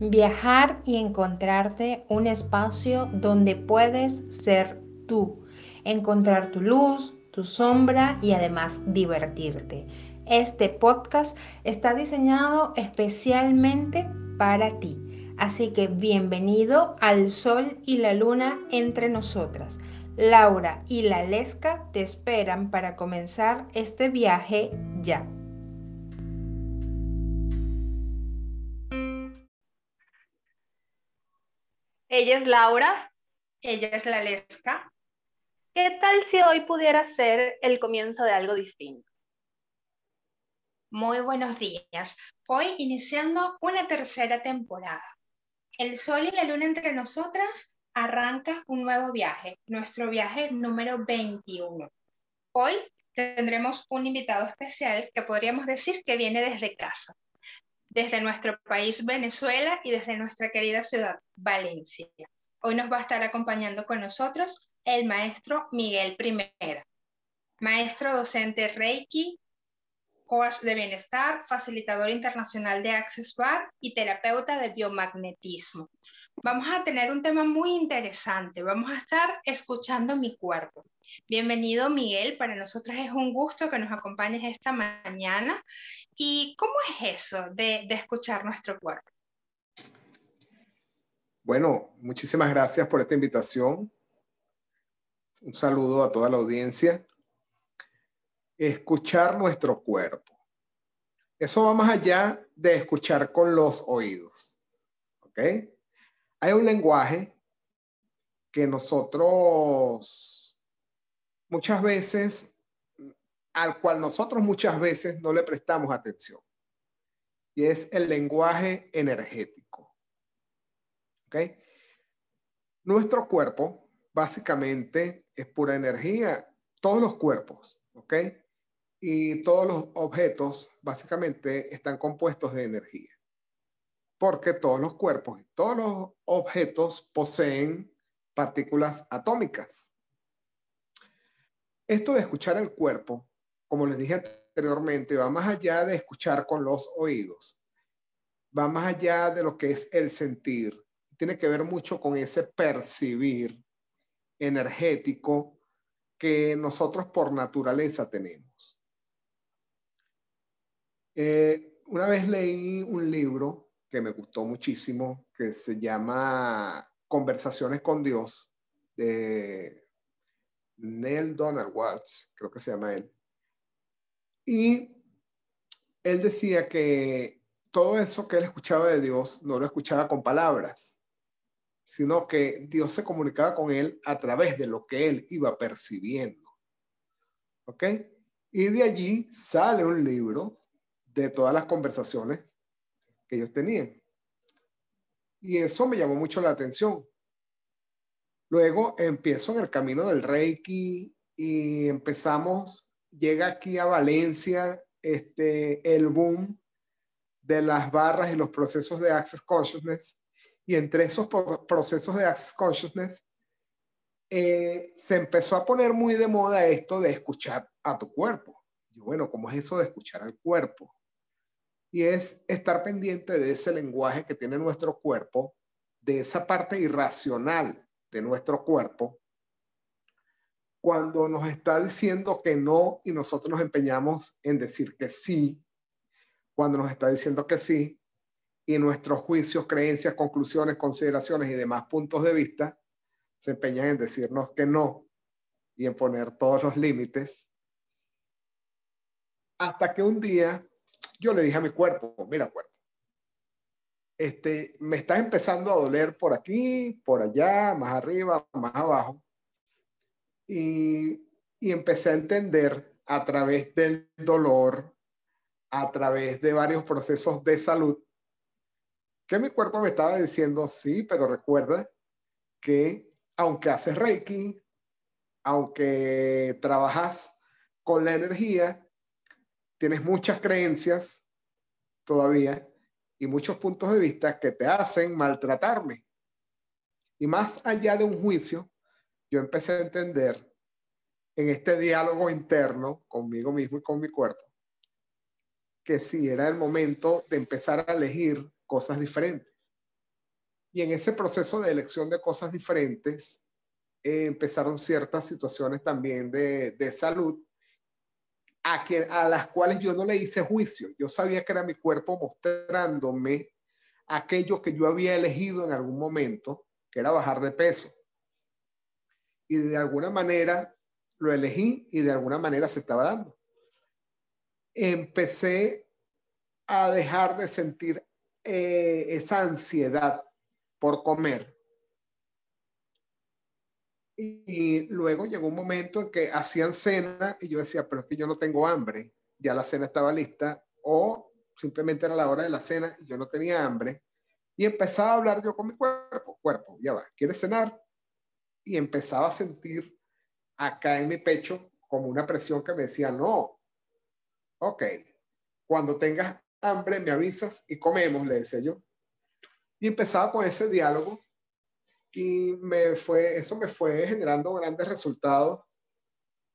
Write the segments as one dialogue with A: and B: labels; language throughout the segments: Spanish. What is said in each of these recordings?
A: Viajar y encontrarte un espacio donde puedes ser tú, encontrar tu luz, tu sombra y además divertirte. Este podcast está diseñado especialmente para ti. Así que bienvenido al Sol y la Luna entre nosotras. Laura y la Lesca te esperan para comenzar este viaje ya.
B: Ella es Laura.
A: Ella es la Lesca.
B: ¿Qué tal si hoy pudiera ser el comienzo de algo distinto?
A: Muy buenos días. Hoy iniciando una tercera temporada. El Sol y la Luna entre nosotras arranca un nuevo viaje, nuestro viaje número 21. Hoy tendremos un invitado especial que podríamos decir que viene desde casa desde nuestro país Venezuela y desde nuestra querida ciudad Valencia. Hoy nos va a estar acompañando con nosotros el maestro Miguel Primera, maestro docente Reiki, coach de bienestar, facilitador internacional de Access Bar y terapeuta de biomagnetismo. Vamos a tener un tema muy interesante. Vamos a estar escuchando mi cuerpo. Bienvenido Miguel, para nosotros es un gusto que nos acompañes esta mañana. ¿Y cómo es eso de, escuchar nuestro cuerpo?
C: Bueno, muchísimas gracias por esta invitación. Un saludo a toda la audiencia. Escuchar nuestro cuerpo. Eso va más allá de escuchar con los oídos. ¿Ok? Hay un lenguaje que nosotros muchas veces, al cual nosotros muchas veces no le prestamos atención. Y es el lenguaje energético. ¿Ok? Nuestro cuerpo básicamente es pura energía. Todos los cuerpos, ¿ok? Y todos los objetos básicamente están compuestos de energía porque todos los cuerpos y todos los objetos poseen partículas atómicas. Esto de escuchar el cuerpo, como les dije anteriormente, va más allá de escuchar con los oídos, va más allá de lo que es el sentir, tiene que ver mucho con ese percibir energético que nosotros por naturaleza tenemos. Eh, una vez leí un libro que me gustó muchísimo, que se llama Conversaciones con Dios, de Neil Donald Waltz, creo que se llama él. Y él decía que todo eso que él escuchaba de Dios no lo escuchaba con palabras, sino que Dios se comunicaba con él a través de lo que él iba percibiendo. ¿Ok? Y de allí sale un libro de todas las conversaciones que ellos tenían. Y eso me llamó mucho la atención. Luego empiezo en el camino del Reiki y empezamos, llega aquí a Valencia este, el boom de las barras y los procesos de Access Consciousness. Y entre esos procesos de Access Consciousness, eh, se empezó a poner muy de moda esto de escuchar a tu cuerpo. Y bueno, ¿cómo es eso de escuchar al cuerpo? y es estar pendiente de ese lenguaje que tiene nuestro cuerpo, de esa parte irracional de nuestro cuerpo, cuando nos está diciendo que no y nosotros nos empeñamos en decir que sí, cuando nos está diciendo que sí y nuestros juicios, creencias, conclusiones, consideraciones y demás puntos de vista se empeñan en decirnos que no y en poner todos los límites, hasta que un día yo le dije a mi cuerpo, mira cuerpo, este, me está empezando a doler por aquí, por allá, más arriba, más abajo. Y, y empecé a entender a través del dolor, a través de varios procesos de salud, que mi cuerpo me estaba diciendo, sí, pero recuerda que aunque haces Reiki, aunque trabajas con la energía, tienes muchas creencias todavía y muchos puntos de vista que te hacen maltratarme. Y más allá de un juicio, yo empecé a entender en este diálogo interno conmigo mismo y con mi cuerpo, que sí era el momento de empezar a elegir cosas diferentes. Y en ese proceso de elección de cosas diferentes, eh, empezaron ciertas situaciones también de, de salud a, que, a las cuales yo no le hice juicio. Yo sabía que era mi cuerpo mostrándome aquello que yo había elegido en algún momento, que era bajar de peso. Y de alguna manera lo elegí y de alguna manera se estaba dando. Empecé a dejar de sentir eh, esa ansiedad por comer. Y, luego llegó un momento en que hacían cena y yo decía, pero es que yo no tengo hambre, ya la cena estaba lista, o simplemente era la hora de la cena y yo no tenía hambre. Y empezaba a hablar yo con mi cuerpo, cuerpo, ya va, ¿quieres cenar? Y empezaba a sentir acá en mi pecho como una presión que me decía, no, ok, cuando tengas hambre me avisas y comemos, le decía yo. Y empezaba con ese diálogo y me fue, eso me fue generando grandes resultados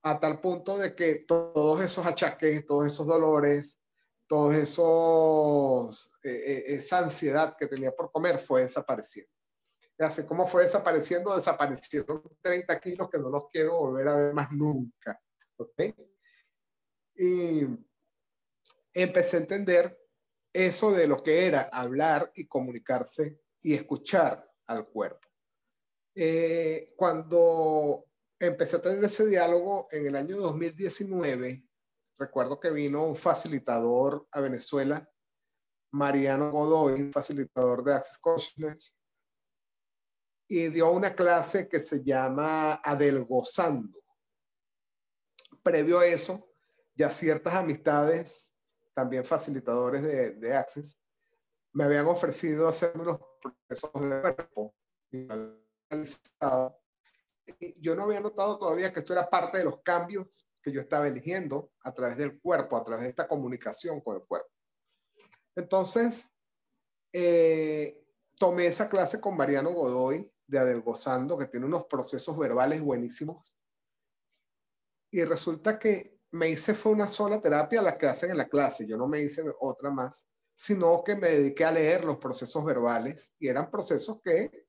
C: a tal punto de que todos esos achaques, todos esos dolores, todos esos, eh, eh, esa ansiedad que tenía por comer fue desapareciendo. Así como fue desapareciendo, desaparecieron 30 kilos que no los quiero volver a ver más nunca. ¿Ok? Y empecé a entender eso de lo que era hablar y comunicarse y escuchar al cuerpo. Eh, cuando empecé a tener ese diálogo en el año 2019, recuerdo que vino un facilitador a Venezuela, Mariano Godoy, facilitador de Access Consciousness, y dio una clase que se llama Adelgozando. Previo a eso, ya ciertas amistades, también facilitadores de, de Access, me habían ofrecido hacer unos procesos de cuerpo. Yo no había notado todavía que esto era parte de los cambios que yo estaba eligiendo a través del cuerpo, a través de esta comunicación con el cuerpo. Entonces, eh, tomé esa clase con Mariano Godoy de Adelgozando, que tiene unos procesos verbales buenísimos. Y resulta que me hice fue una sola terapia la que hacen en la clase, yo no me hice otra más, sino que me dediqué a leer los procesos verbales y eran procesos que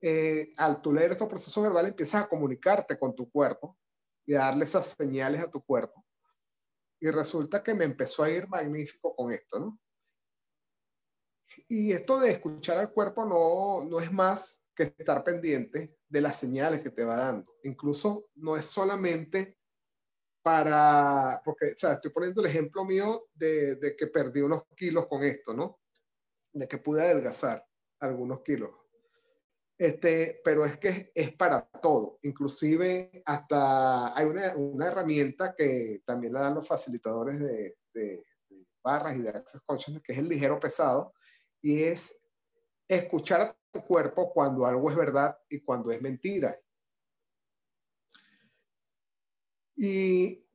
C: eh, al tú leer esos procesos verbales empiezas a comunicarte con tu cuerpo y a darle esas señales a tu cuerpo. Y resulta que me empezó a ir magnífico con esto, ¿no? Y esto de escuchar al cuerpo no, no es más que estar pendiente de las señales que te va dando. Incluso no es solamente para, porque, o sea, estoy poniendo el ejemplo mío de, de que perdí unos kilos con esto, ¿no? De que pude adelgazar algunos kilos. Este, pero es que es para todo, inclusive hasta hay una, una herramienta que también la dan los facilitadores de, de, barras y de access consciousness, que es el ligero pesado, y es escuchar a tu cuerpo cuando algo es verdad y cuando es mentira. Y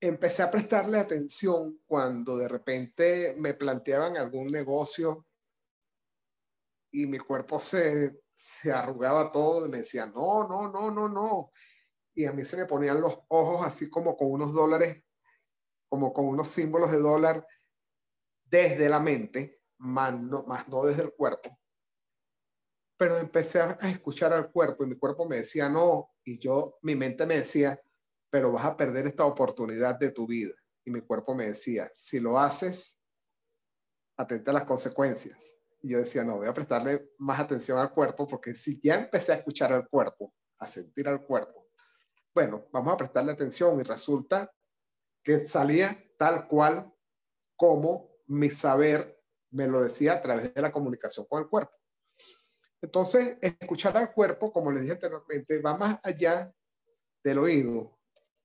C: empecé a prestarle atención cuando de repente me planteaban algún negocio y mi cuerpo se, se arrugaba todo y me decía, no, no, no, no, no. Y a mí se me ponían los ojos así como con unos dólares, como con unos símbolos de dólar desde la mente, más no, más no desde el cuerpo. Pero empecé a escuchar al cuerpo y mi cuerpo me decía no, y yo, mi mente me decía, pero vas a perder esta oportunidad de tu vida. Y mi cuerpo me decía, si lo haces, atenta a las consecuencias. Y yo decía, no, voy a prestarle más atención al cuerpo porque si ya empecé a escuchar al cuerpo, a sentir al cuerpo, bueno, vamos a prestarle atención y resulta que salía tal cual como mi saber me lo decía a través de la comunicación con el cuerpo. Entonces, escuchar al cuerpo, como les dije anteriormente, va más allá del oído,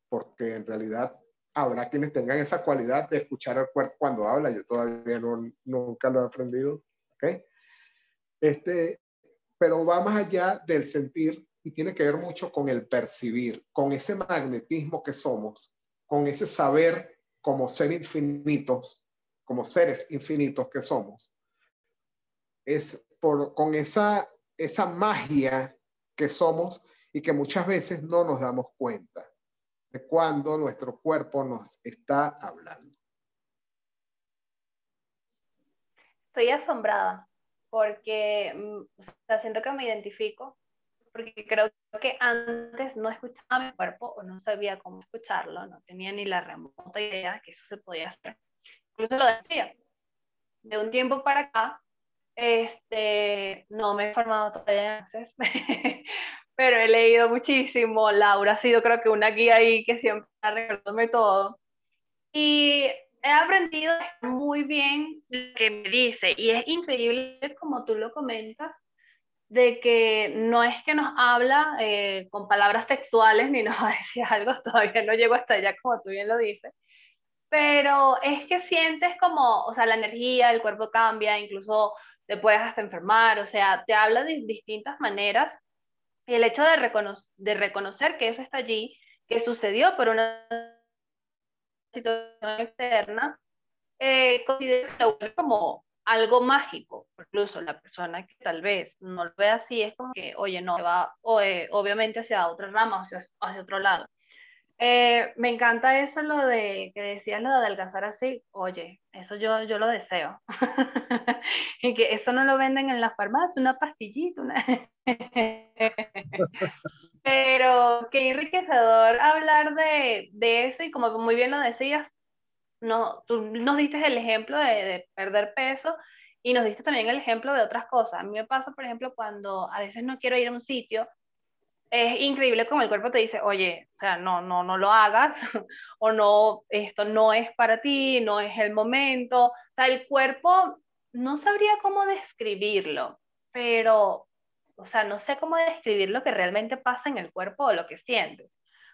C: porque en realidad habrá quienes tengan esa cualidad de escuchar al cuerpo cuando habla. Yo todavía no, nunca lo he aprendido. Este, pero va más allá del sentir y tiene que ver mucho con el percibir, con ese magnetismo que somos, con ese saber como ser infinitos, como seres infinitos que somos. Es por, con esa, esa magia que somos y que muchas veces no nos damos cuenta de cuando nuestro cuerpo nos está hablando.
B: Estoy asombrada. porque mm, o siento que me identifico, porque creo que antes no escuchaba mi cuerpo o no sabía cómo escucharlo, no tenía ni la remota idea que eso se podía hacer. Incluso lo decía. De un tiempo para acá, este, no me he formado todavía en pero he leído muchísimo. Laura ha sido creo que una guía ahí que siempre está recordándome todo. Y he aprendido muy bien lo que me dice y es increíble como tú lo comentas de que no es que nos habla eh, con palabras textuales ni nos va a decir algo, todavía no llego hasta allá como tú bien lo dices, pero es que sientes como, o sea, la energía, el cuerpo cambia, incluso te puedes hasta enfermar, o sea, te habla de distintas maneras y el hecho de, de reconocer que eso está allí, que sucedió por una situación externa, eh, considero como algo mágico. Incluso la persona que tal vez no lo ve así es como que, oye, no, va o, eh, obviamente hacia otra rama, hacia, hacia otro lado. Eh, me encanta eso, lo de que decías, lo de adelgazar así. Oye, eso yo, yo lo deseo. y que eso no lo venden en la farmacia, una pastillita. Una... Pero qué enriquecedor hablar de, de, eso y como muy bien lo decías, no, tú nos diste el ejemplo de, de perder peso y nos diste también el ejemplo de otras cosas. A mí me pasa, por ejemplo, cuando a veces no quiero ir a un sitio es increíble como el cuerpo te dice, oye, o sea, no, no, no lo hagas, o no, esto no es para ti, no es el momento. O sea, el cuerpo no sabría cómo describirlo, pero, o sea, no sé cómo describir lo que realmente pasa en el cuerpo o lo que sientes.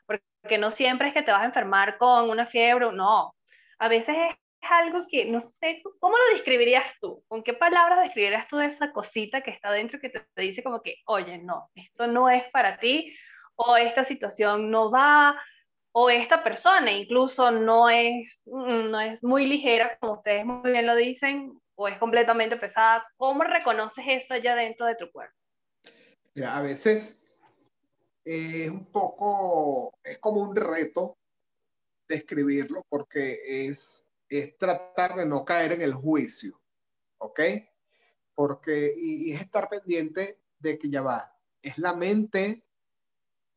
B: Porque no siempre es que te vas a enfermar con una fiebre, no. A veces es algo que no sé, ¿cómo lo describirías tú? ¿Con qué palabras describirías tú esa cosita que está dentro que te, dice como que, oye, no, esto no es para ti, o esta situación no va, o esta persona incluso no es, mm, no es muy ligera, como ustedes muy bien lo dicen, o es completamente pesada? ¿Cómo reconoces eso allá dentro de tu cuerpo?
C: Mira, a veces es un poco, es como un reto describirlo porque es es tratar de no caer en el juicio, ¿ok? Porque, y, es estar pendiente de que ya va, ¿es la mente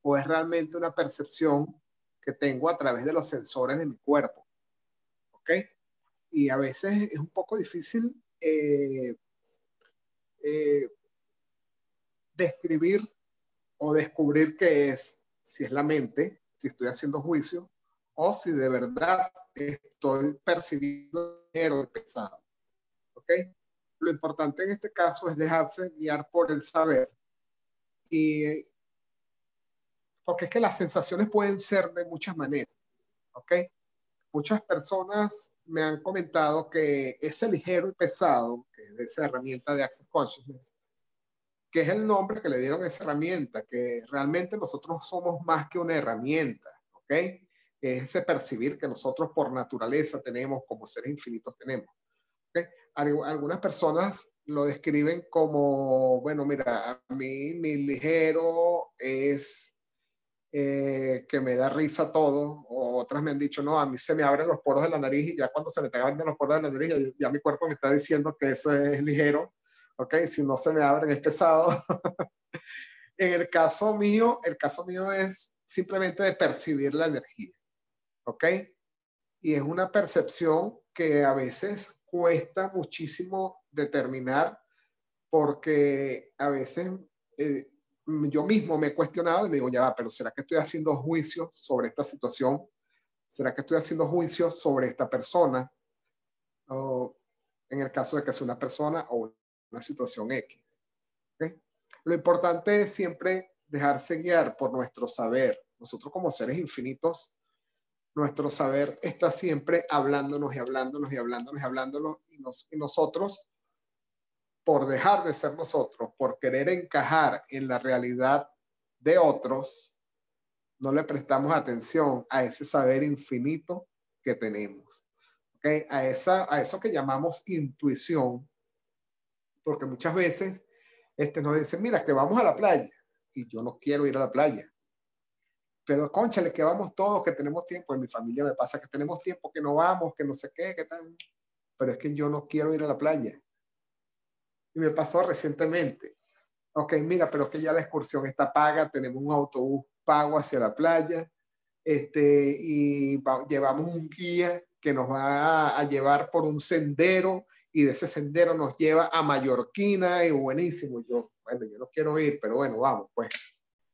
C: o es realmente una percepción que tengo a través de los sensores de mi cuerpo? ¿Ok? Y a veces es un poco difícil eh, eh, describir o descubrir qué es, si es la mente, si estoy haciendo juicio, o si de verdad estoy percibiendo dinero pesado. ¿Ok? Lo importante en este caso es dejarse guiar por el saber. Y porque es que las sensaciones pueden ser de muchas maneras. ¿Ok? Muchas personas me han comentado que ese ligero y pesado, que es esa herramienta de Access Consciousness, que es el nombre que le dieron a esa herramienta, que realmente nosotros somos más que una herramienta, ¿ok? Es ese percibir que nosotros por naturaleza tenemos, como seres infinitos tenemos. Algunas personas lo describen como, bueno, mira, a mí mi ligero es eh, que me da risa todo, o otras me han dicho, no, a mí se me abren los poros de la nariz y ya cuando se me abren los poros de la nariz, ya, ya mi cuerpo me está diciendo que eso es ligero, ¿ok? Si no se me abren es pesado. en el caso mío, el caso mío es simplemente de percibir la energía. ¿Ok? Y es una percepción que a veces cuesta muchísimo determinar porque a veces eh, yo mismo me he cuestionado y digo, ya va, pero ¿será que estoy haciendo juicio sobre esta situación? ¿Será que estoy haciendo juicio sobre esta persona? O en el caso de que sea una persona o una situación X. ¿okay? Lo importante es siempre dejarse guiar por nuestro saber. Nosotros como seres infinitos nuestro saber está siempre hablándonos y hablándonos y hablándonos y hablándonos y, nosotros, por dejar de ser nosotros, por querer encajar en la realidad de otros, no le prestamos atención a ese saber infinito que tenemos. ¿okay? A, esa, a eso que llamamos intuición, porque muchas veces este, nos dicen, mira, que vamos a la playa y yo no quiero ir a la playa pero conchale, que vamos todos, que tenemos tiempo. En mi familia me pasa que tenemos tiempo, que no vamos, que no sé qué, qué tal. Pero es que yo no quiero ir a la playa. Y me pasó recientemente. Ok, mira, pero que ya la excursión está paga, tenemos un autobús pago hacia la playa, este, y llevamos un guía que nos va a, llevar por un sendero y de ese sendero nos lleva a Mallorquina y buenísimo. Yo, bueno, yo no quiero ir, pero bueno, vamos, pues.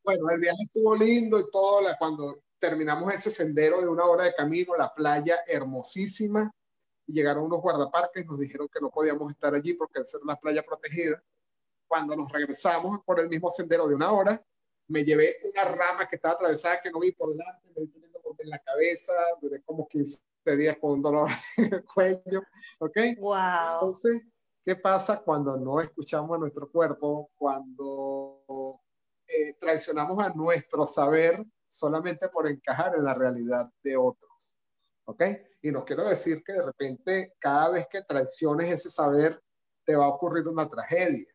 C: Bueno, el viaje estuvo lindo y todo, la, cuando terminamos ese sendero de una hora de camino, la playa hermosísima, y llegaron unos guardaparques y nos dijeron que no podíamos estar allí porque ser una playa protegida. Cuando nos regresamos por el mismo sendero de una hora, me llevé una rama que estaba atravesada que no vi por delante, me di en la cabeza, duré como 15 días con un dolor en el cuello, ¿ok?
B: Wow.
C: Entonces, ¿qué pasa cuando no escuchamos a nuestro cuerpo, cuando eh, traicionamos a nuestro saber solamente por encajar en la realidad de otros? ¿Ok? Y no quiero decir que de repente cada vez que traiciones ese saber te va a ocurrir una tragedia,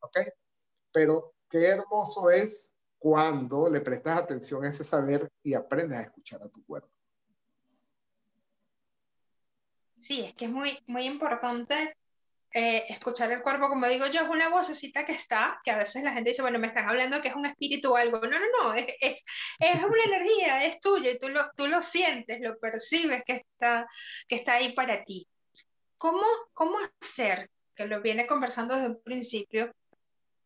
C: ¿ok? Pero qué hermoso es cuando le prestas atención a ese saber y aprendes a escuchar a tu cuerpo.
A: Sí, es que es muy, muy importante eh, escuchar el cuerpo, como digo yo, es una vocecita que está, que a veces la gente dice, bueno, me están hablando que es un espíritu o algo. No, no, no, es, es, es una energía, es tuyo y tú lo, tú lo sientes, lo percibes que está, que está ahí para ti. ¿Cómo, ¿Cómo hacer, que lo viene conversando desde un principio,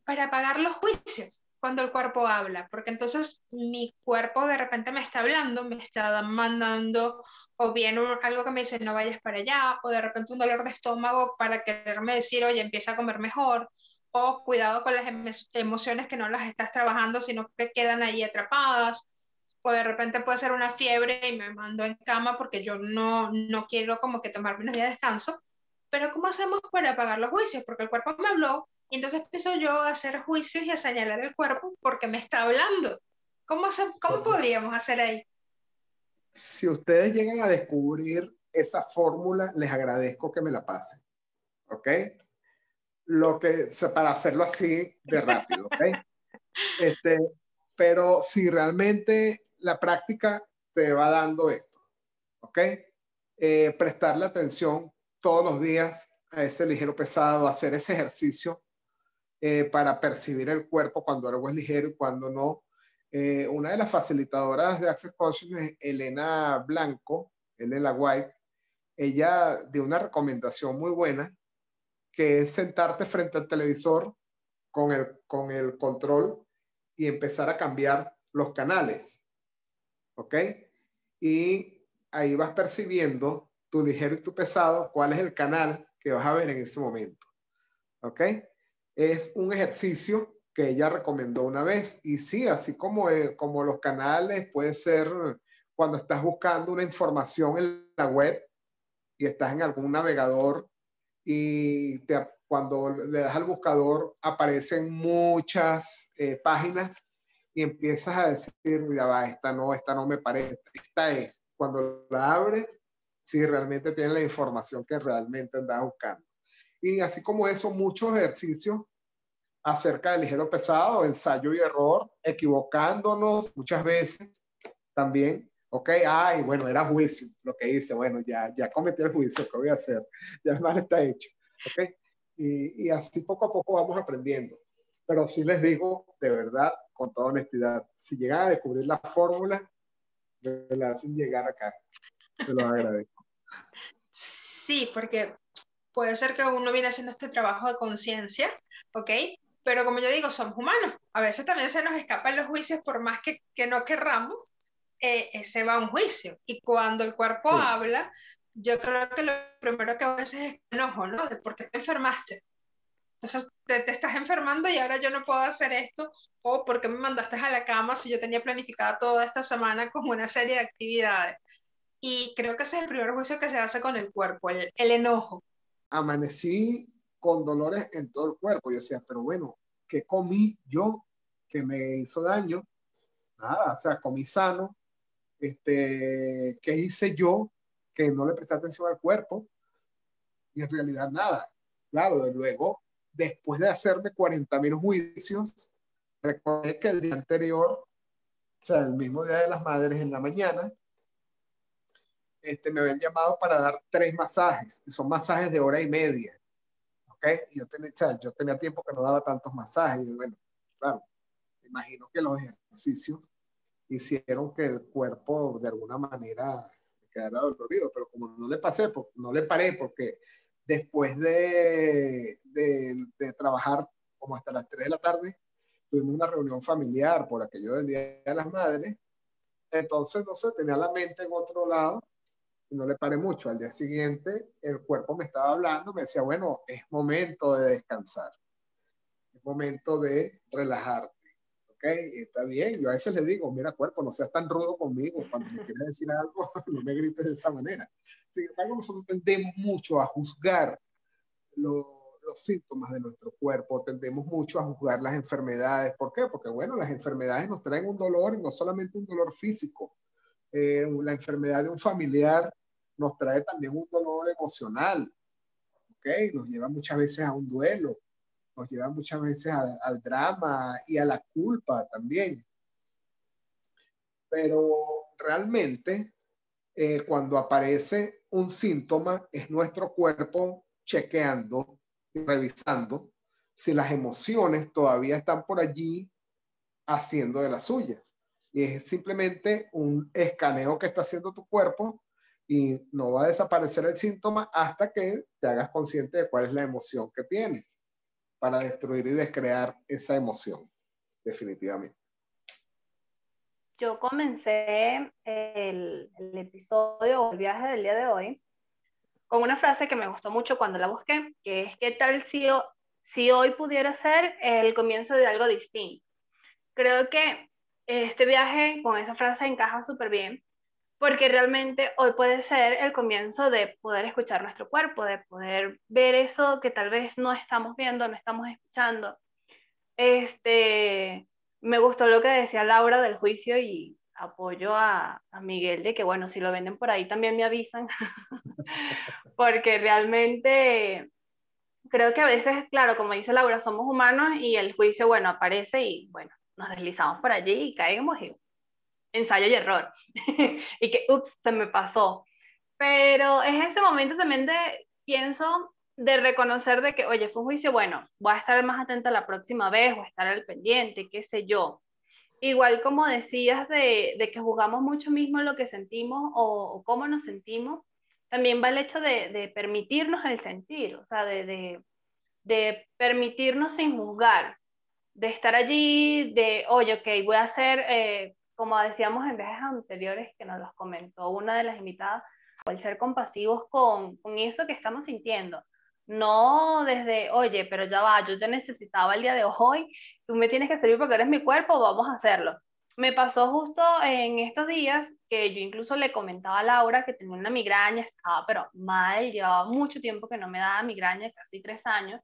A: para apagar los juicios? cuando el cuerpo habla, porque entonces mi cuerpo de repente me está hablando, me está mandando o bien algo que me dice no vayas para allá, o de repente un dolor de estómago para quererme decir, oye, empieza a comer mejor, o cuidado con las emociones que no las estás trabajando, sino que quedan ahí atrapadas, o de repente puede ser una fiebre y me mando en cama porque yo no, no quiero como que tomarme unos días de descanso, pero ¿cómo hacemos para apagar los juicios? Porque el cuerpo me habló, y entonces empiezo yo a hacer juicios y a señalar el cuerpo porque me está hablando. ¿Cómo, cómo podríamos hacer ahí?
C: Si ustedes llegan a descubrir esa fórmula, les agradezco que me la pasen. ¿Ok? Lo que, para hacerlo así de rápido, ¿ok? Este, pero si realmente la práctica te va dando esto, ¿ok? Eh, prestarle atención todos los días a ese ligero pesado, hacer ese ejercicio eh, para percibir el cuerpo cuando algo es ligero y cuando no. Eh, una de las facilitadoras de Access Consciousness, Elena Blanco, Elena White, ella dio una recomendación muy buena, que es sentarte frente al televisor con el, con el control y empezar a cambiar los canales. ¿Ok? Y ahí vas percibiendo tu ligero y tu pesado, cuál es el canal que vas a ver en ese momento. ¿Ok? es un ejercicio que ella recomendó una vez. Y sí, así como, eh, como los canales, puede ser cuando estás buscando una información en la web y estás en algún navegador y te, cuando le das al buscador aparecen muchas eh, páginas y empiezas a decir, ya va, esta no, esta no me parece, esta es. Cuando la abres, si realmente tiene la información que realmente andas buscando. Y así como eso, muchos ejercicios acerca del ligero pesado, ensayo y error, equivocándonos muchas veces también. Ok, ay, bueno, era juicio lo que hice. Bueno, ya, ya cometí el juicio, ¿qué voy a hacer? Ya el mal está hecho. Ok, y, y así poco a poco vamos aprendiendo. Pero sí les digo, de verdad, con toda honestidad, si llegan a descubrir la fórmula, me la hacen llegar acá. Se los agradezco.
A: Sí, porque puede ser que uno viene haciendo este trabajo de conciencia, ¿ok? Pero como yo digo, somos humanos. A veces también se nos escapan los juicios por más que, que no querramos, eh, ese va a un juicio. Y cuando el cuerpo habla, yo creo que lo primero que a veces es enojo, ¿no? De por qué te enfermaste. Entonces te, te, estás enfermando y ahora yo no puedo hacer esto, o por qué me mandaste a la cama si yo tenía planificada toda esta semana como una serie de actividades. Y creo que ese es el primer juicio que se hace con el cuerpo, el, el enojo
C: amanecí con dolores en todo el cuerpo. Yo decía, pero bueno, ¿qué comí yo que me hizo daño? Nada, o sea, comí sano. Este, ¿Qué hice yo que no le presté atención al cuerpo? Y en realidad nada. Claro, de luego, después de hacerme 40 mil juicios, recordé que el día anterior, o sea, el mismo día de las madres en la mañana, este, me habían llamado para dar tres masajes, son masajes de hora y media. ¿Ok? ¿ok? yo, tenía, o sea, yo tenía tiempo que no daba tantos masajes, y bueno, claro, imagino que los ejercicios hicieron que el cuerpo de alguna manera quedara dolorido, pero como no le pasé, no le paré porque después de, de, de, trabajar como hasta las 3 de la tarde, tuvimos una reunión familiar por aquello del Día de las Madres, entonces, no sé, tenía la mente en otro lado no le paré mucho. Al día siguiente, el cuerpo me estaba hablando, me decía, bueno, es momento de descansar, es momento de relajarte. ¿Ok? está bien. Yo a veces le digo, mira, cuerpo, no seas tan rudo conmigo. Cuando me quieres decir algo, no me grites de esa manera. Sin embargo, nosotros tendemos mucho a juzgar los síntomas de nuestro cuerpo, tendemos mucho a juzgar las enfermedades. ¿Por qué? Porque, bueno, las enfermedades nos traen un dolor y no solamente un dolor físico. Eh, la enfermedad de un familiar nos trae también un dolor emocional, ¿ok? Nos lleva muchas veces a un duelo, nos lleva muchas veces al drama y a la culpa también. Pero realmente, eh, cuando aparece un síntoma, es nuestro cuerpo chequeando y revisando si las emociones todavía están por allí haciendo de las suyas. Y es simplemente un escaneo que está haciendo tu cuerpo y no va a desaparecer el síntoma hasta que te hagas consciente de cuál es la emoción que tienes para destruir y descrear esa emoción, definitivamente.
B: Yo comencé el, el episodio o el viaje del día de hoy con una frase que me gustó mucho cuando la busqué, que es, ¿qué tal si, si hoy pudiera ser el comienzo de algo distinto? Creo que este viaje con esa frase encaja súper bien porque realmente hoy puede ser el comienzo de poder escuchar nuestro cuerpo, de poder ver eso que tal vez no estamos viendo, no estamos escuchando. Este, me gustó lo que decía Laura del juicio y apoyo a, a Miguel de que, bueno, si lo venden por ahí también me avisan, porque realmente creo que a veces, claro, como dice Laura, somos humanos y el juicio, bueno, aparece y, bueno, nos deslizamos por allí y caemos y ensayo y error. y que, ups, se me pasó. Pero es ese momento también de, pienso, de reconocer de que, oye, fue un juicio, bueno, voy a estar más atenta la próxima vez, o estar al pendiente, qué sé yo. Igual como decías de, de que juzgamos mucho mismo lo que sentimos o, cómo nos sentimos, también va el hecho de, de permitirnos el sentir, o sea, de, de, de permitirnos sin juzgar, de estar allí, de, oye, ok, voy a hacer, eh, como decíamos en viajes anteriores que nos los comentó una de las invitadas, el ser compasivos con, con eso que estamos sintiendo. No desde, oye, pero ya va, yo te necesitaba el día de hoy, tú me tienes que servir porque eres mi cuerpo, vamos a hacerlo. Me pasó justo en estos días que yo incluso le comentaba a Laura que tenía una migraña, estaba pero mal, llevaba mucho tiempo que no me daba migraña, casi tres años,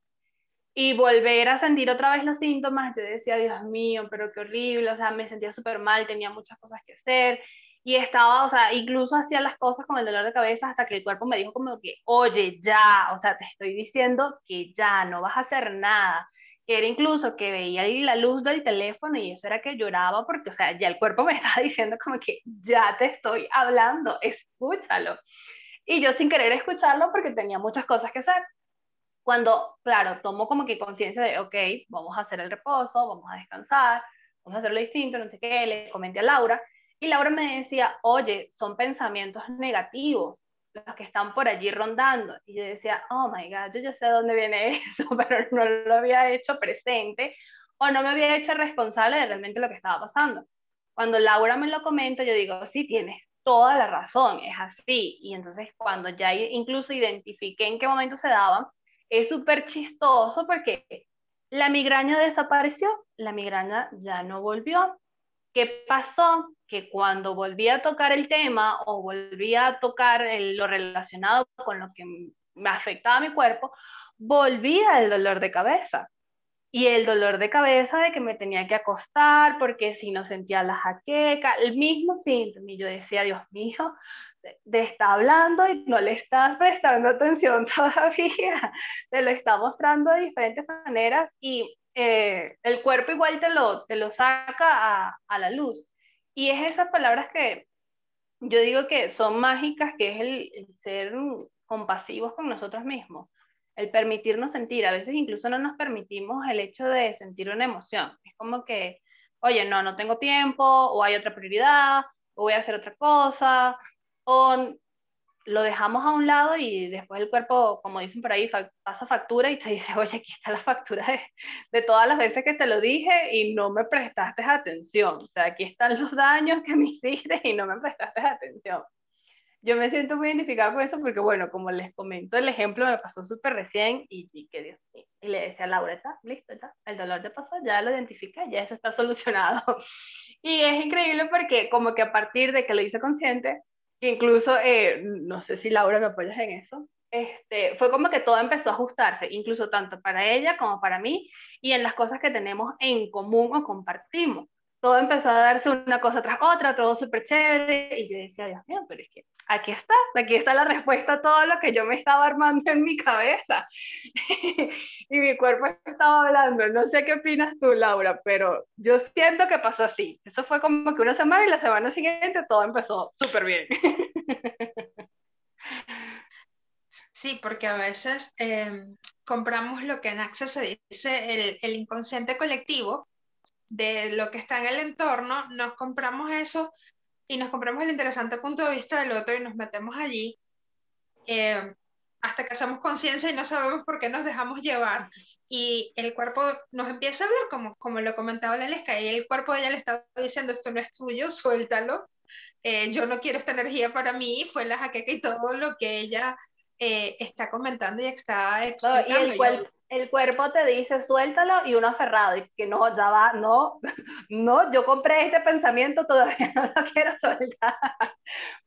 B: y volver a sentir otra vez los síntomas, yo decía, Dios mío, pero qué horrible, o sea, me sentía súper mal, tenía muchas cosas que hacer y estaba, o sea, incluso hacía las cosas con el dolor de cabeza hasta que el cuerpo me dijo como que, oye, ya, o sea, te estoy diciendo que ya, no vas a hacer nada. Era incluso que veía ahí la luz del teléfono y eso era que lloraba porque, o sea, ya el cuerpo me estaba diciendo como que ya te estoy hablando, escúchalo. Y yo sin querer escucharlo porque tenía muchas cosas que hacer cuando, claro, tomo como que conciencia de, ok, vamos a hacer el reposo, vamos a descansar, vamos a hacerlo distinto, no sé qué, le comenté a Laura, y Laura me decía, oye, son pensamientos negativos los que están por allí rondando. Y yo decía, oh my God, yo ya sé dónde viene eso, pero no lo había hecho presente o no me había hecho responsable de realmente lo que estaba pasando. Cuando Laura me lo comenta, yo digo, sí, tienes toda la razón, es así. Y entonces cuando ya incluso identifiqué en qué momento se daban, es súper chistoso porque la migraña desapareció, la migraña ya no volvió. ¿Qué pasó? Que cuando volví a tocar el tema o volví a tocar lo relacionado con lo que me afectaba a mi cuerpo, volvía el dolor de cabeza. Y el dolor de cabeza de que me tenía que acostar porque si no sentía la jaqueca, el mismo síntoma. Y yo decía, Dios mío, de está hablando y no le estás prestando atención todavía, te lo está mostrando de diferentes maneras y eh, el cuerpo igual te lo, te lo saca a, a, la luz. Y es esas palabras que yo digo que son mágicas, que es el, el ser compasivos con nosotros mismos, el permitirnos sentir. A veces incluso no nos permitimos el hecho de sentir una emoción. Es como que, oye, no, no tengo tiempo, o hay otra prioridad, o voy a hacer otra cosa, lo dejamos a un lado y después el cuerpo, como dicen por ahí, pasa factura y te dice, oye, aquí está la factura de, todas las veces que te lo dije y no me prestaste atención. O sea, aquí están los daños que me hiciste y no me prestaste atención. Yo me siento muy identificada con eso porque, bueno, como les comento, el ejemplo me pasó súper recién y, y, que Dios y le decía a Laura, está listo, ya, el dolor te pasó, ya lo identifica, ya eso está solucionado. Y es increíble porque como que a partir de que lo hice consciente, incluso, eh, no sé si Laura me apoyas en eso, este, fue como que todo empezó a ajustarse, incluso tanto para ella como para mí, y en las cosas que tenemos en común o compartimos. Todo empezó a darse una cosa tras otra, todo súper chévere, y yo decía, Dios mío, pero es que aquí está, aquí está la respuesta a todo lo que yo me estaba armando en mi cabeza. y mi cuerpo estaba hablando. No sé qué opinas tú, Laura, pero yo siento que pasó así. Eso fue como que una semana y la semana siguiente todo empezó súper bien.
A: sí, porque a veces em, compramos lo que en Access se dice el, el inconsciente colectivo de lo que está en el entorno, nos compramos eso y nos compramos el interesante punto de vista del otro y nos metemos allí eh, hasta que hacemos conciencia y no sabemos por qué nos dejamos llevar. Y el cuerpo nos empieza a hablar, como, como lo comentaba la Lesca, y el cuerpo de ella le estaba diciendo, esto no es tuyo, suéltalo, eh, yo no quiero esta energía para mí, fue la jaqueca y todo lo que ella eh, está comentando y está explicando.
B: y el, el cuerpo te dice suéltalo y uno aferrado y que no, ya va, no, no, yo compré este pensamiento, todavía no lo quiero soltar,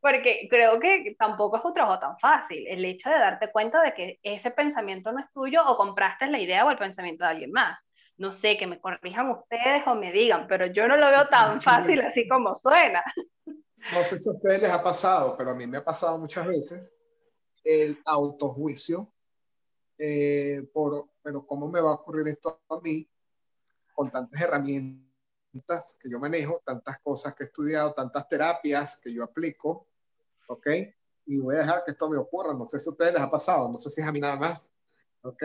B: porque creo que tampoco es un trabajo tan fácil, el hecho de darte cuenta de que ese pensamiento no es tuyo o compraste la idea o el pensamiento de alguien más. No sé, que me corrijan ustedes o me digan, pero yo no lo veo tan fácil así como suena.
C: No sé si a ustedes les ha pasado, pero a mí me ha pasado muchas veces el autojuicio eh, por, pero ¿cómo me va a ocurrir esto a mí con tantas herramientas que yo manejo, tantas cosas que he estudiado, tantas terapias que yo aplico, ¿ok? Y voy a dejar que esto me ocurra. No sé si a ustedes les ha pasado, no sé si es a mí nada más, ¿ok?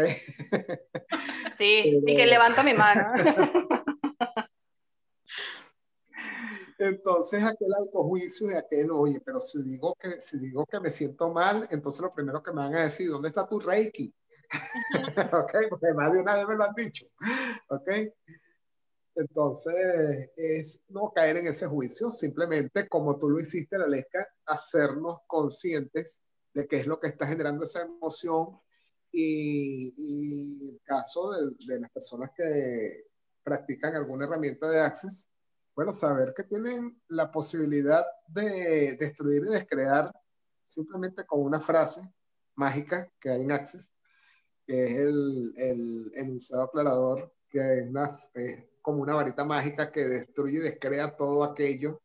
B: Sí, y que levanto mi mano.
C: Entonces aquel autojuicio y aquel, oye, pero si digo que si digo que me siento mal, entonces lo primero que me van a decir, ¿dónde está tu Reiki? ok, porque más de una vez me lo han dicho. ok. Entonces, es no caer en ese juicio, simplemente como tú lo hiciste, la Lesca, hacernos conscientes de qué es lo que está generando esa emoción y, y el caso de, de, las personas que practican alguna herramienta de Access, bueno, saber que tienen la posibilidad de destruir y descrear simplemente con una frase mágica que hay en Access, que es el, el enunciado aclarador, que es, una, como una varita mágica que destruye y descrea todo aquello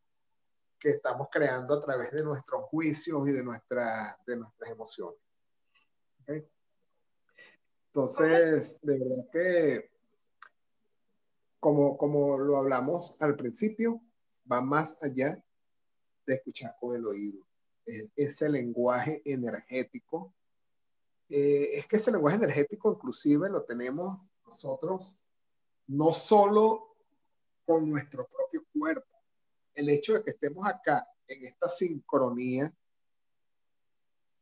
C: que estamos creando a través de nuestros juicios y de, nuestra, de nuestras emociones. Entonces, de verdad que, como, como lo hablamos al principio, va más allá de escuchar con el oído. Es ese lenguaje energético eh, es que ese lenguaje energético inclusive lo tenemos nosotros no solo con nuestro propio cuerpo. El hecho de que estemos acá en esta sincronía,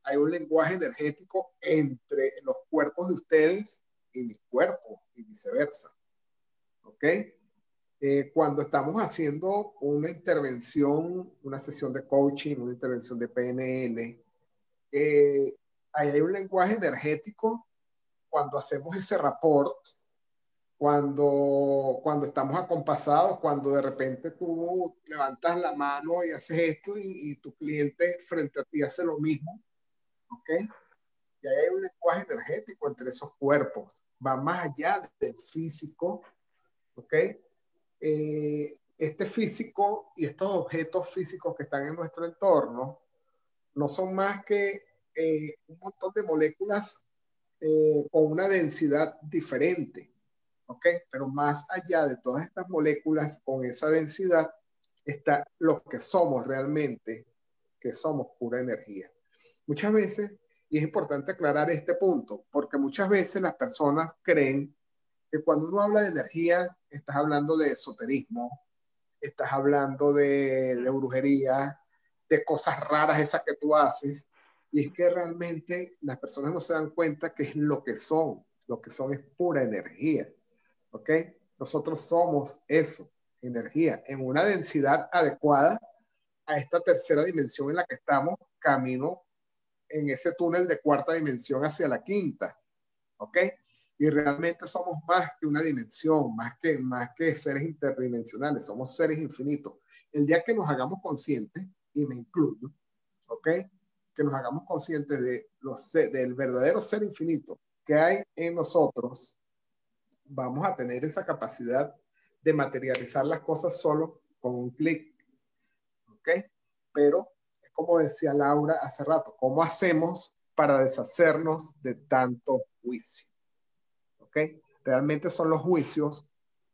C: hay un lenguaje energético entre los cuerpos de ustedes y mi cuerpo y viceversa. ¿Ok? Eh, cuando estamos haciendo una intervención, una sesión de coaching, una intervención de PNL, eh, ahí hay un lenguaje energético cuando hacemos ese rapport, cuando, cuando estamos acompasados, cuando de repente tú levantas la mano y haces esto y, tu cliente frente a ti hace lo mismo, ¿ok? Y ahí hay un lenguaje energético entre esos cuerpos, va más allá del físico, ¿ok? Eh, este físico y estos objetos físicos que están en nuestro entorno no son más que eh, un montón de moléculas eh, con una densidad diferente, ¿ok? Pero más allá de todas estas moléculas con esa densidad está lo que somos realmente, que somos pura energía. Muchas veces Y es importante aclarar este punto, porque muchas veces las personas creen que cuando uno habla de energía, estás hablando de esoterismo, estás hablando de, de brujería, de cosas raras esas que tú haces. Y es que realmente las personas no se dan cuenta que es lo que son. Lo que son es pura energía. ¿Ok? Nosotros somos eso, energía, en una densidad adecuada a esta tercera dimensión en la que estamos, camino en ese túnel de cuarta dimensión hacia la quinta. ¿Ok? Y realmente somos más que una dimensión, más que, más que seres interdimensionales, somos seres infinitos. El día que nos hagamos conscientes, y me incluyo, ¿ok? Que nos hagamos conscientes de los, del verdadero ser infinito que hay en nosotros, vamos a tener esa capacidad de materializar las cosas solo con un clic. ¿Ok? Pero es como decía Laura hace rato, ¿cómo hacemos para deshacernos de tanto juicio? ¿Ok? Realmente son los juicios,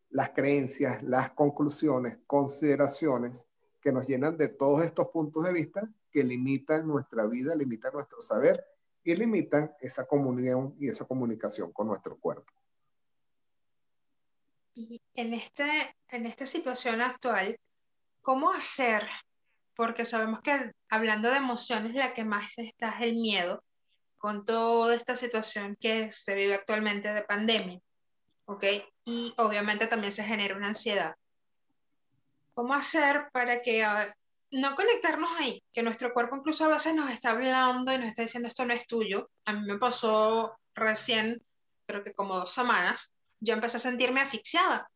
C: las creencias, las conclusiones, consideraciones que nos llenan de todos estos puntos de vista que limitan nuestra vida, limitan nuestro saber y limitan esa comunión y esa comunicación con nuestro cuerpo.
A: Y en, este, en esta situación actual, ¿cómo hacer? Porque sabemos que hablando de emociones, la que más está es el miedo, con toda esta situación que se vive actualmente de pandemia, ¿ok? Y obviamente también se genera una ansiedad. ¿Cómo hacer para que ah, no conectarnos ahí? Que nuestro cuerpo incluso a veces nos está hablando y nos está diciendo esto no es tuyo. A mí me pasó recién, creo que como dos semanas, yo empecé a sentirme asfixiada.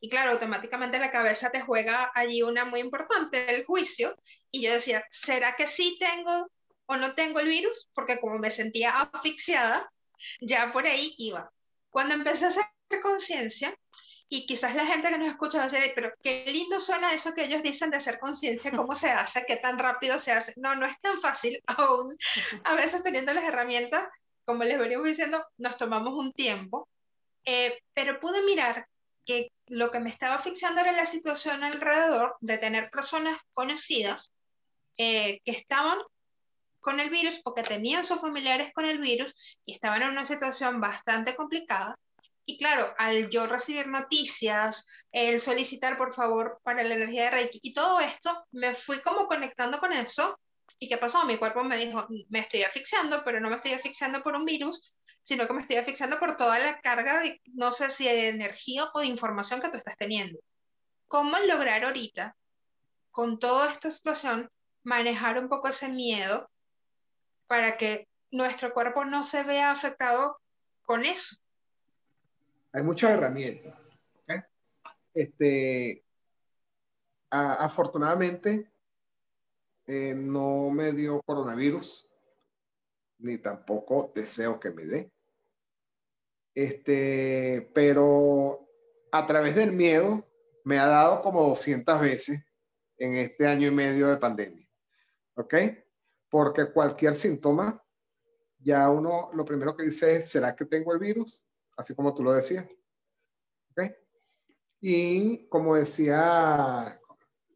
A: Y claro, automáticamente la cabeza te juega allí una muy importante, el juicio. Y yo decía, ¿será que sí tengo o no tengo el virus? Porque como me sentía asfixiada, ya por ahí iba. Cuando empecé a hacer conciencia, y quizás la gente que nos escucha va a decir, pero qué lindo suena eso que ellos dicen de hacer conciencia, cómo se hace, qué tan rápido se hace. No, no es tan fácil aún. A veces teniendo las herramientas, como les venimos diciendo, nos tomamos un tiempo eh, pero pude mirar que lo que me estaba asfixiando era la situación alrededor de tener personas conocidas eh, que estaban con el virus o que tenían sus familiares con el virus y estaban en una situación bastante complicada. Y claro, al yo recibir noticias, el solicitar por favor para la energía de Reiki y todo esto, me fui como conectando con eso. ¿Y qué pasó? Mi cuerpo me dijo, me estoy asfixiando, pero no me estoy asfixiando por un virus, sino que me estoy asfixiando por toda la carga de, no sé si de energía o de información que tú estás teniendo. ¿Cómo lograr ahorita, con toda esta situación, manejar un poco ese miedo para que nuestro cuerpo no se vea afectado con eso?
C: Hay muchas herramientas. Este, afortunadamente, eh, no me dio coronavirus ni tampoco deseo que me dé. Este, pero a través del miedo me ha dado como 200 veces en este año y medio de pandemia. ¿Ok? Porque cualquier síntoma, ya uno lo primero que dice es, ¿será que tengo el virus? Así como tú lo decías. ¿Ok? Y como decía,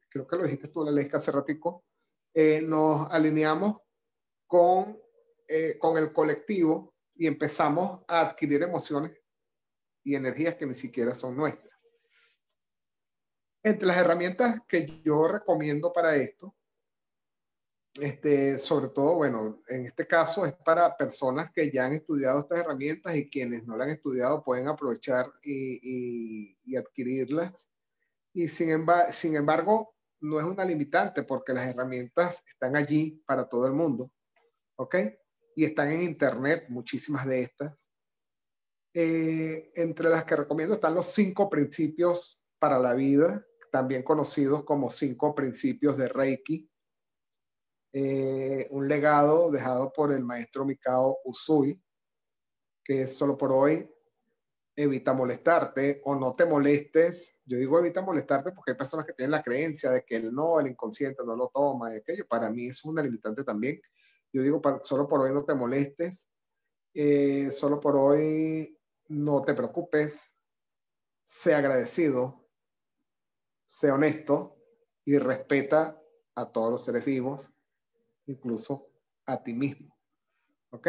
C: creo que lo dijiste tú, la ley hace ratico, eh, nos alineamos con eh, con el colectivo y empezamos a adquirir emociones y energías que ni siquiera son nuestras. Entre las herramientas que yo recomiendo para esto, este, sobre todo, bueno, en este caso es para personas que ya han estudiado estas herramientas y quienes no las han estudiado pueden aprovechar y, adquirirlas. Y sin, sin embargo, no es una limitante porque las herramientas están allí para todo el mundo. ¿Ok? y están en internet, muchísimas de estas. Eh, entre las que recomiendo están los cinco principios para la vida, también conocidos como cinco principios de Reiki. Eh, un legado dejado por el maestro Mikao Usui, que es solo por hoy, evita molestarte o no te molestes. Yo digo evita molestarte porque hay personas que tienen la creencia de que el no, el inconsciente no lo toma y aquello. Para mí es una limitante también. Yo digo, solo por hoy no te molestes, eh, solo por hoy no te preocupes, sea agradecido, sea honesto y respeta a todos los seres vivos, incluso a ti mismo. ¿Ok?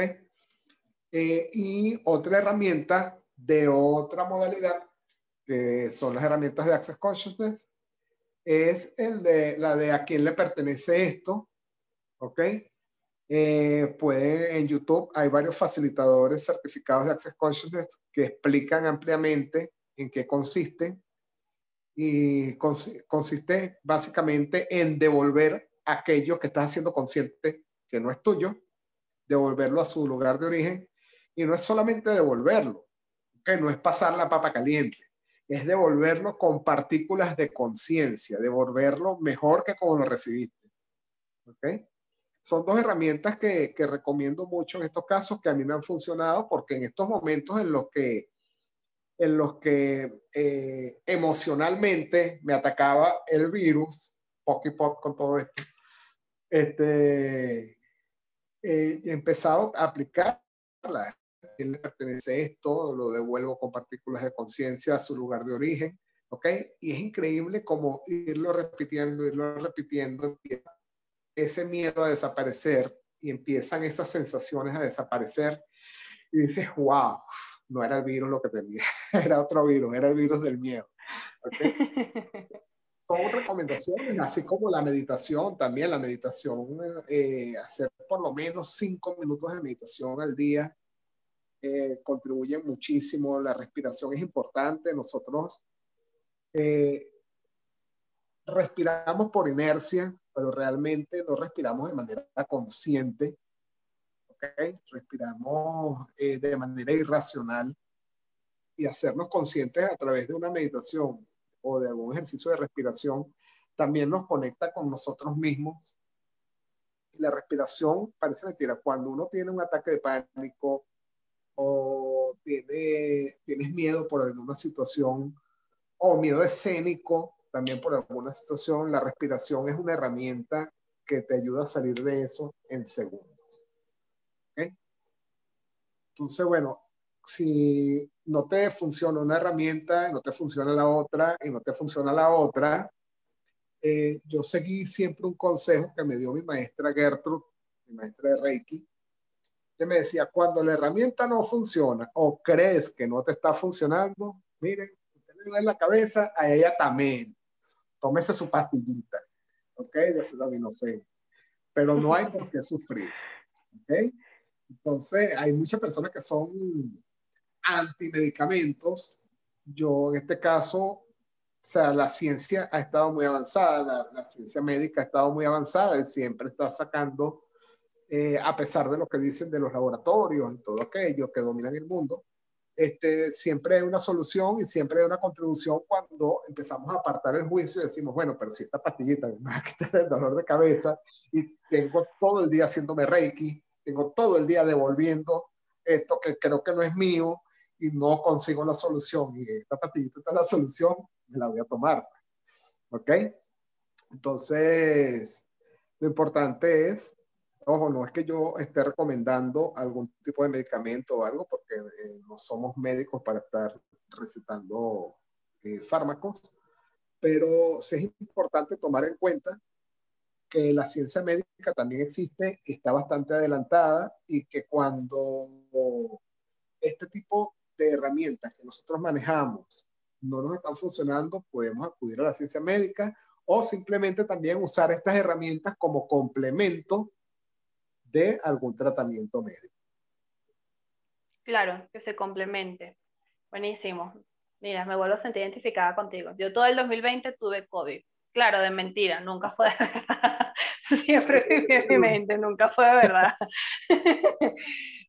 C: Eh, y otra herramienta de otra modalidad, que son las herramientas de Access Consciousness, es el de, la de a quién le pertenece esto. ¿Ok? Eh, en YouTube hay varios facilitadores certificados de Access Consciousness que explican ampliamente en qué consiste. Y consiste básicamente en devolver aquello que estás haciendo consciente que no es tuyo, devolverlo a su lugar de origen. Y no es solamente devolverlo, que no es pasar la papa caliente, es devolverlo con partículas de conciencia, devolverlo mejor que como lo recibiste. ¿Ok? son dos herramientas que, que, recomiendo mucho en estos casos que a mí me han funcionado porque en estos momentos en los que, en los que eh, emocionalmente me atacaba el virus, Pokipot con todo esto, este, eh, he empezado a aplicarla. ¿Quién le pertenece esto? Lo devuelvo con partículas de conciencia a su lugar de origen. ¿Ok? Y es increíble como irlo repitiendo, irlo repitiendo, ese miedo a desaparecer y empiezan esas sensaciones a desaparecer y dices, wow, no era el virus lo que tenía, era otro virus, era el virus del miedo. Son recomendaciones, así como la meditación, también la meditación, eh, hacer por lo menos cinco minutos de meditación al día eh, contribuye muchísimo, la respiración es importante, nosotros eh, respiramos por inercia, pero realmente no respiramos de manera consciente, ¿ok? Respiramos eh, de manera irracional y hacernos conscientes a través de una meditación o de algún ejercicio de respiración también nos conecta con nosotros mismos. La respiración parece mentira. Cuando uno tiene un ataque de pánico o tiene, tienes miedo por alguna situación o miedo escénico, también por alguna situación, la respiración es una herramienta que te ayuda a salir de eso en segundos. Entonces, bueno, si no te funciona una herramienta, no te funciona la otra y no te funciona la otra, eh, yo seguí siempre un consejo que me dio mi maestra Gertrude, mi maestra de Reiki, que me decía, cuando la herramienta no funciona o crees que no te está funcionando, miren, en la cabeza a ella también tómese su pastillita, ¿ok? De acetaminofén. Pero no hay por qué sufrir, ¿ok? Entonces, hay muchas personas que son antimedicamentos. Yo, en este caso, o sea, la ciencia ha estado muy avanzada, la, la ciencia médica ha estado muy avanzada y siempre está sacando, eh, a pesar de lo que dicen de los laboratorios y todo aquello que dominan el mundo, este, siempre hay una solución y siempre hay una contribución cuando empezamos a apartar el juicio y decimos, bueno, pero si esta pastillita me va a quitar el dolor de cabeza y tengo todo el día haciéndome reiki, tengo todo el día devolviendo esto que creo que no es mío y no consigo la solución y esta pastillita está la solución, me la voy a tomar. ¿Ok? Entonces, lo importante es Ojo, no es que yo esté recomendando algún tipo de medicamento o algo, porque eh, no somos médicos para estar recetando eh, fármacos, pero sí es importante tomar en cuenta que la ciencia médica también existe, está bastante adelantada y que cuando este tipo de herramientas que nosotros manejamos no nos están funcionando, podemos acudir a la ciencia médica o simplemente también usar estas herramientas como complemento de algún tratamiento médico.
B: Claro, que se complemente. Buenísimo. Mira, me vuelvo a sentir identificada contigo. Yo todo el 2020 tuve COVID. Claro, de mentira, nunca fue de verdad. Siempre viví en mi mente, nunca fue de verdad.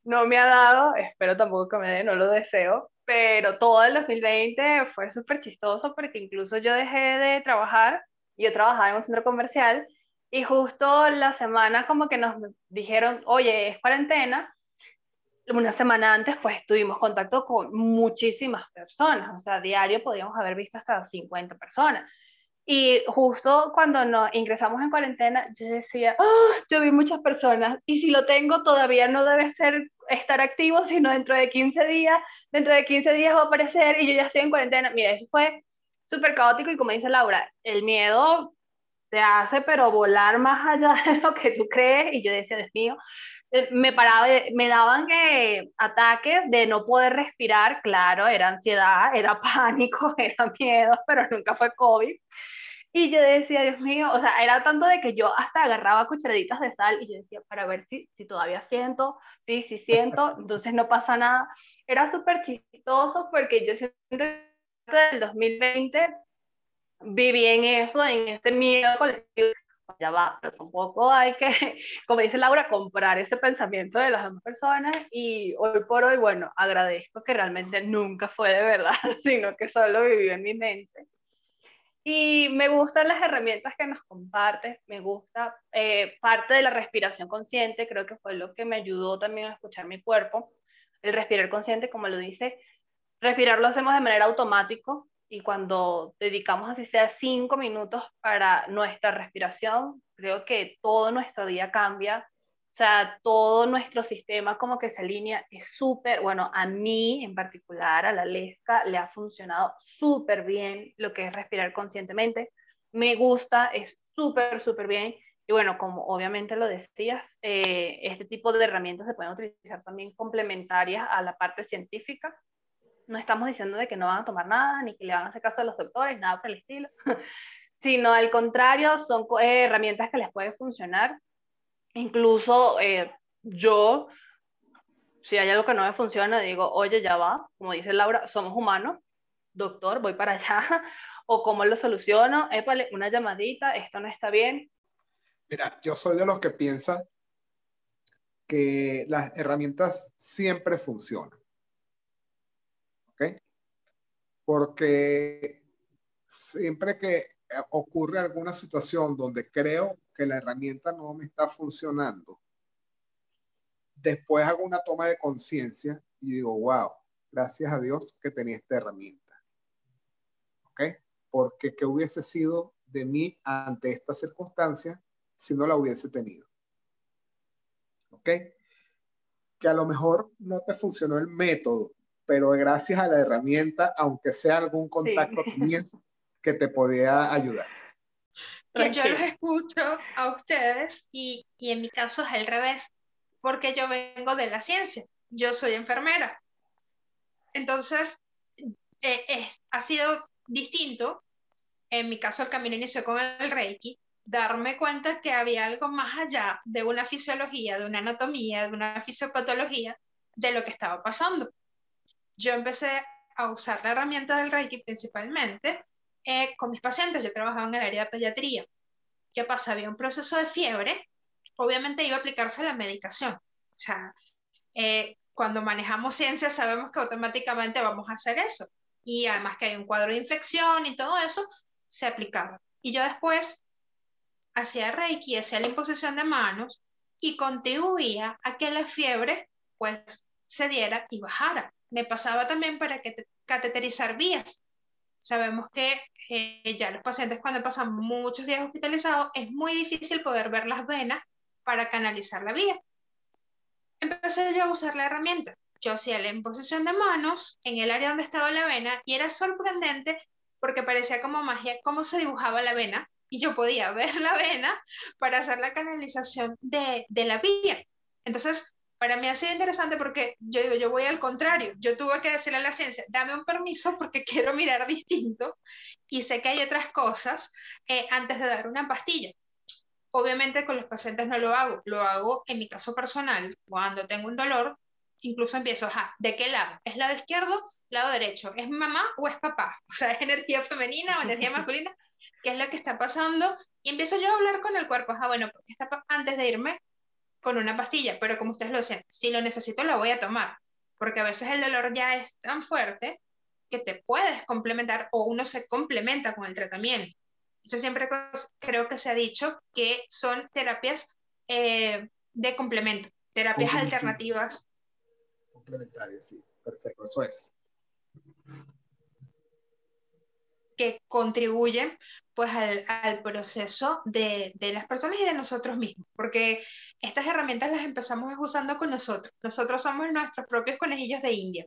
B: no me ha dado, espero tampoco que me dé, no lo deseo, pero todo el 2020 fue súper chistoso porque incluso yo dejé de trabajar, yo trabajaba en un centro comercial y justo la semana como que nos dijeron, oye, es cuarentena. Una semana antes pues tuvimos contacto con muchísimas personas, o sea, diario podíamos haber visto hasta 50 personas. Y justo cuando nos ingresamos en cuarentena, yo decía, oh, yo vi muchas personas y si lo tengo todavía no debe ser estar activo, sino dentro de 15 días, dentro de 15 días va a aparecer y yo ya estoy en cuarentena. Mira, eso fue súper caótico y como dice Laura, el miedo te hace pero volar más allá de lo que tú crees y yo decía, Dios mío, eh, me paraba, me daban que ataques de no poder respirar, claro, era ansiedad, era pánico, era miedo, pero nunca fue COVID. Y yo decía, Dios mío, o sea, era tanto de que yo hasta agarraba cucharaditas de sal y yo decía, para ver si, si todavía siento, sí, sí siento, entonces no pasa nada. Era súper chistoso porque yo siento que del 2020 viví en eso, en este miedo colectivo ya va, pero tampoco hay que, como dice Laura, comprar ese pensamiento de las demás personas y hoy por hoy, bueno, agradezco que realmente nunca fue de verdad, sino que solo vivió en mi mente. Y me gustan las herramientas que nos compartes, me gusta eh, parte de la respiración consciente, creo que fue lo que me ayudó también a escuchar mi cuerpo. El respirar consciente, como lo dice, respirar lo hacemos de manera automática, y cuando dedicamos así sea cinco minutos para nuestra respiración, creo que todo nuestro día cambia, sea, todo nuestro sistema como que se alinea, es súper, bueno, a mí en particular, a la Lesca, le ha funcionado súper bien lo que es respirar conscientemente, me gusta, es súper, súper bien. Y bueno, como obviamente lo decías, eh, este tipo de herramientas se pueden utilizar también complementarias a la parte científica no estamos diciendo de que no van a tomar nada, ni que le van a hacer caso a los doctores, nada por el estilo, sino al contrario, son eh, herramientas que les pueden funcionar. Incluso eh, yo, si hay algo que no me funciona, digo, oye, ya va, como dice Laura, somos humanos, doctor, voy para allá, o cómo lo soluciono, épale, una llamadita, esto no está bien.
C: Mira, yo soy de los que piensa que las herramientas siempre funcionan. porque siempre que ocurre alguna situación donde creo que la herramienta no me está funcionando, después hago una toma de conciencia y digo, wow, gracias a Dios que tenía esta herramienta. ¿Ok? Porque ¿qué hubiese sido de mí ante esta circunstancia si no la hubiese tenido? ¿Ok? Que a lo mejor no te funcionó el método, pero gracias a la herramienta, aunque sea algún contacto que te podía ayudar.
A: Que yo los escucho a ustedes y, y en mi caso es al revés, porque yo vengo de la ciencia, yo soy enfermera. Entonces, eh, eh, ha sido distinto, en mi caso el camino inició con el Reiki, darme cuenta que había algo más allá de una fisiología, de una anatomía, de una fisiopatología, de lo que estaba pasando. Yo empecé a usar la herramienta del Reiki principalmente eh, con mis pacientes. Yo trabajaba en el área de pediatría. ¿Qué pasa? Había un proceso de fiebre, obviamente iba a aplicarse la medicación. O sea, eh, cuando manejamos ciencia sabemos que automáticamente vamos a hacer eso. Y además que hay un cuadro de infección y todo eso, se aplicaba. Y yo después hacía Reiki, hacía la imposición de manos y contribuía a que la fiebre pues se diera y bajara me pasaba también para que cateterizar vías. Sabemos que eh, ya los pacientes cuando pasan muchos días hospitalizados es muy difícil poder ver las venas para canalizar la vía. Empecé yo a usar la herramienta. Yo hacía la imposición de manos en el área donde estaba la vena y era sorprendente porque parecía como magia cómo se dibujaba la vena y yo podía ver la vena para hacer la canalización de, de la vía. Entonces, para mí ha sido interesante porque yo digo, yo voy al contrario, yo tuve que decirle a la ciencia, dame un permiso porque quiero mirar distinto y sé que hay otras cosas eh, antes de dar una pastilla. Obviamente con los pacientes no lo hago, lo hago en mi caso personal, cuando tengo un dolor, incluso empiezo, ajá, ¿de qué lado? ¿Es lado izquierdo? ¿Lado derecho? ¿Es mamá o es papá? O sea, ¿es energía femenina o energía masculina? ¿Qué es lo que está pasando? Y empiezo yo a hablar con el cuerpo, ajá, bueno, porque está antes de irme, con una pastilla, pero como ustedes lo dicen, si lo necesito lo voy a tomar, porque a veces el dolor ya es tan fuerte que te puedes complementar o uno se complementa con el tratamiento. Yo siempre creo que se ha dicho que son terapias eh, de complemento, terapias alternativas.
C: Complementarias, sí, perfecto, eso es.
A: Que contribuyen pues al, al proceso de, de, las personas y de nosotros mismos, porque estas herramientas las empezamos usando con nosotros. Nosotros somos nuestros propios conejillos de India.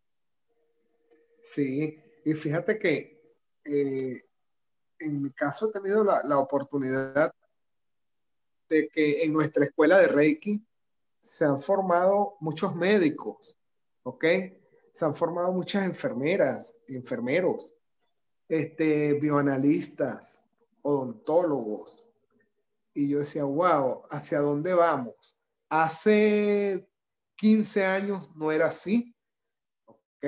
C: Sí, y fíjate que eh, en mi caso he tenido la, la, oportunidad de que en nuestra escuela de Reiki se han formado muchos médicos, ¿ok? Se han formado muchas enfermeras, enfermeros, este, bioanalistas, odontólogos. Y yo decía, wow, ¿hacia dónde vamos? Hace 15 años no era así, ¿ok?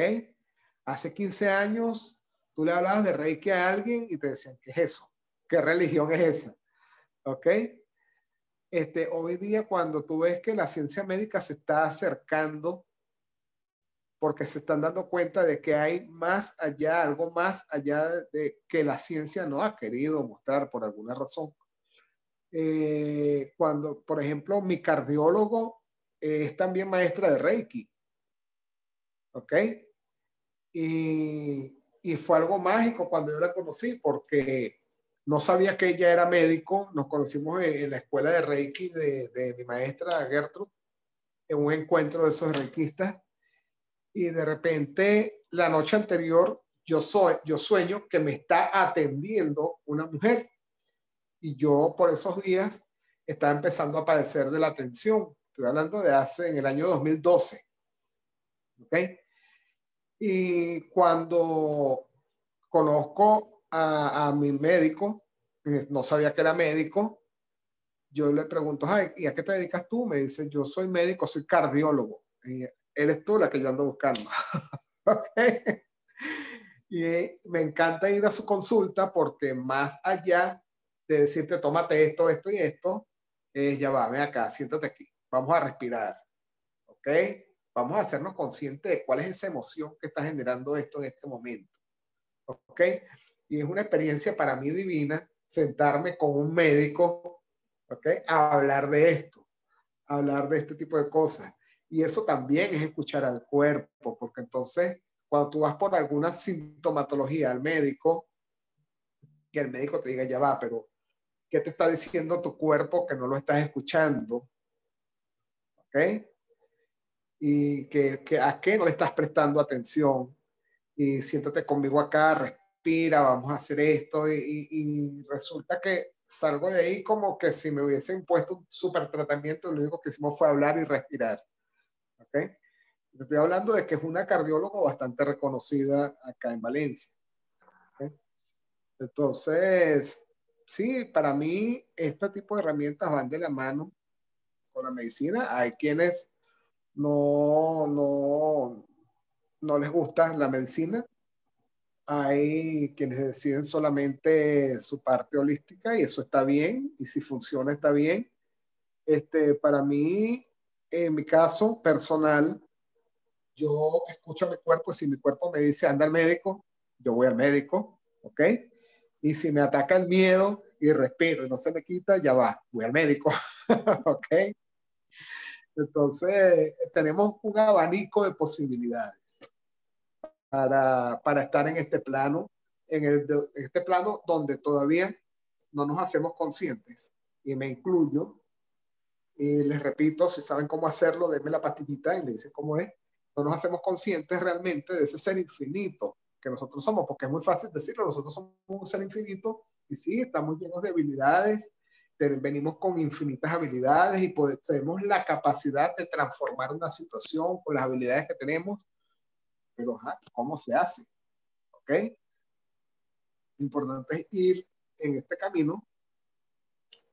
C: Hace 15 años tú le hablabas de Reiki a alguien y te decían, ¿qué es eso? ¿Qué religión es esa? ¿Ok? Este, hoy día cuando tú ves que la ciencia médica se está acercando porque se están dando cuenta de que hay más allá, algo más allá de que la ciencia no ha querido mostrar por alguna razón. Eh, cuando, por ejemplo, mi cardiólogo es también maestra de Reiki. ¿Ok? Y, y fue algo mágico cuando yo la conocí porque no sabía que ella era médico. Nos conocimos en, la escuela de Reiki de, de, mi maestra Gertrude, en un encuentro de esos reikistas. Y de repente, la noche anterior, yo, soy, yo sueño que me está atendiendo una mujer. Y yo por esos días estaba empezando a padecer de la atención. Estoy hablando de hace, en el año 2012. ¿Ok? Y cuando conozco a, mi médico, no sabía que era médico, yo le pregunto, ¿y a qué te dedicas tú? Me dice, yo soy médico, soy cardiólogo. Y eres tú la que yo ando buscando. Y me encanta ir a su consulta porque más allá de decirte, tómate esto, esto y esto, ya va, ven acá, siéntate aquí, vamos a respirar. ¿Ok? Vamos a hacernos conscientes de cuál es esa emoción que está generando esto en este momento. ¿Ok? Y es una experiencia para mí divina sentarme con un médico, ¿ok? A hablar de esto, a hablar de este tipo de cosas. Y eso también es escuchar al cuerpo, porque entonces cuando tú vas por alguna sintomatología al médico, que el médico te diga, ya va, pero ¿qué te está diciendo tu cuerpo que no lo estás escuchando? ¿Ok? y que, que, a qué no le estás prestando atención y siéntate conmigo acá, respira, vamos a hacer esto y, y, resulta que salgo de ahí como que si me hubiesen puesto un super tratamiento, lo único que hicimos fue hablar y respirar. ¿Ok? Estoy hablando de que es una cardióloga bastante reconocida acá en Valencia. Entonces, sí, para mí este tipo de herramientas van de la mano con la medicina. Hay quienes no, no, no les gusta la medicina. Hay quienes deciden solamente su parte holística y eso está bien. Y si funciona, está bien. Este, para mí, en mi caso personal, yo escucho a mi cuerpo. Si mi cuerpo me dice anda al médico, yo voy al médico. ¿Ok? Y si me ataca el miedo y respiro y no se me quita, ya va, voy al médico. ¿Ok? Entonces, tenemos un abanico de posibilidades para, para estar en este plano, en el, este plano donde todavía no nos hacemos conscientes, y me incluyo, y les repito, si saben cómo hacerlo, denme la pastillita y me dicen cómo es, no nos hacemos conscientes realmente de ese ser infinito que nosotros somos, porque es muy fácil decirlo, nosotros somos un ser infinito, y sí, estamos llenos de habilidades, venimos con infinitas habilidades y tenemos la capacidad de transformar una situación con las habilidades que tenemos, pero ¿cómo se hace? ¿Ok? Lo importante es ir en este camino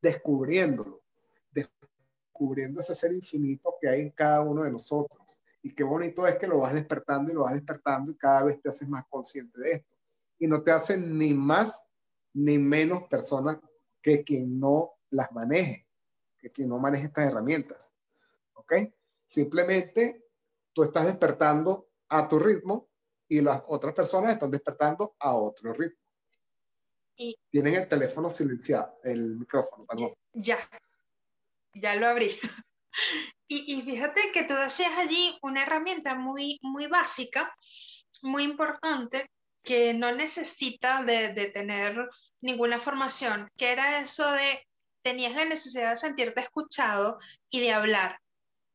C: descubriéndolo, descubriendo ese ser infinito que hay en cada uno de nosotros. Y qué bonito es que lo vas despertando y lo vas despertando y cada vez te haces más consciente de esto. Y no te hacen ni más ni menos persona que quien no las maneje, que quien no maneje estas herramientas. ¿Ok? Simplemente tú estás despertando a tu ritmo y las otras personas están despertando a otro ritmo. Y, Tienen el teléfono silenciado, el micrófono, perdón.
A: Ya, ya lo abrí. Y, y, fíjate que tú decías allí una herramienta muy, muy básica, muy importante, que no necesita de, de tener ninguna formación, que era eso de tenías la necesidad de sentirte escuchado y de hablar.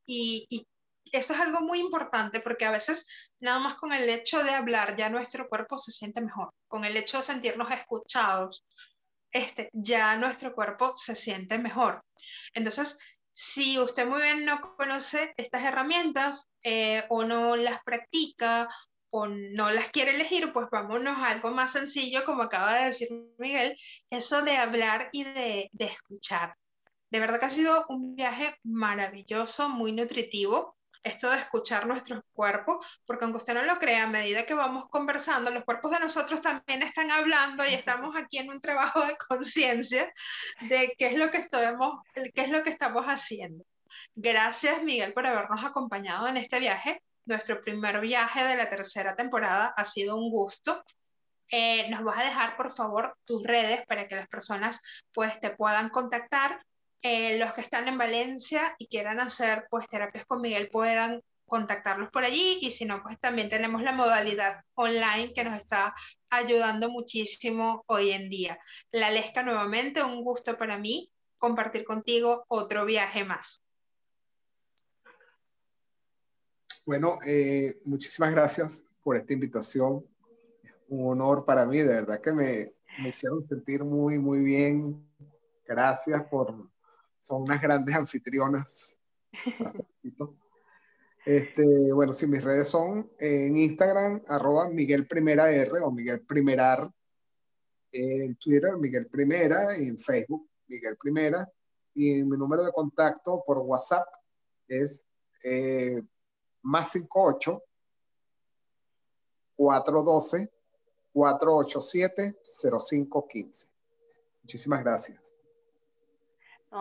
A: Y, y, eso es algo muy importante porque a veces nada más con el hecho de hablar ya nuestro cuerpo se siente mejor. Con el hecho de sentirnos escuchados, este, ya nuestro cuerpo se siente mejor. Entonces, Si usted muy bien no conoce estas herramientas eh, o no las practica o no las quiere elegir, pues vámonos a algo más sencillo, como acaba de decir Miguel, eso de hablar y de, de escuchar. De verdad que ha sido un viaje maravilloso, muy nutritivo esto de escuchar nuestros cuerpos, porque aunque usted no lo crea, a medida que vamos conversando, los cuerpos de nosotros también están hablando y estamos aquí en un trabajo de conciencia de qué es lo que estamos, qué es lo que estamos haciendo. Gracias, Miguel, por habernos acompañado en este viaje. Nuestro primer viaje de la tercera temporada ha sido un gusto. Eh, nos vas a dejar, por favor, tus redes para que las personas pues, te puedan contactar eh, los que están en Valencia y quieran hacer pues terapias con Miguel puedan contactarlos por allí y si no, pues también tenemos la modalidad online que nos está ayudando muchísimo hoy en día. La Lesca, nuevamente, un gusto para mí compartir contigo otro viaje más.
C: Bueno, eh, muchísimas gracias por esta invitación. Un honor para mí, de verdad que me, me hicieron sentir muy, muy bien. Gracias por, son unas grandes anfitrionas. Este, bueno, sí, mis redes son en Instagram, arroba Miguel Primera R o Miguel Primerar, en Twitter, Miguel Primera, y en Facebook, Miguel Primera, y mi número de contacto por WhatsApp es eh, más 58 412 487 0515. Muchísimas gracias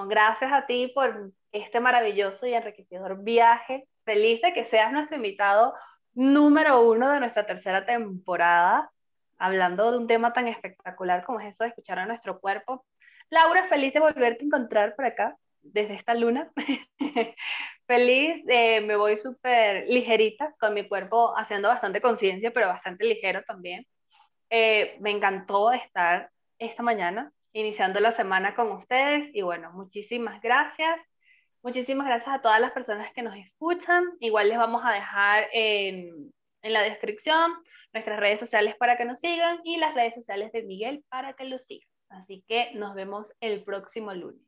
B: gracias a ti por este maravilloso y enriquecedor viaje. Feliz de que seas nuestro invitado número uno de nuestra tercera temporada, hablando de un tema tan espectacular como es eso de escuchar a nuestro cuerpo. Laura, feliz de volverte a encontrar por acá, desde esta luna. feliz, eh, me voy súper ligerita, con mi cuerpo haciendo bastante conciencia, pero bastante ligero también. Eh, me encantó estar esta mañana iniciando la semana con ustedes. Y bueno, muchísimas gracias. Muchísimas gracias a todas las personas que nos escuchan. Igual les vamos a dejar en, la descripción nuestras redes sociales para que nos sigan y las redes sociales de Miguel para que lo sigan. Así que nos vemos el próximo lunes.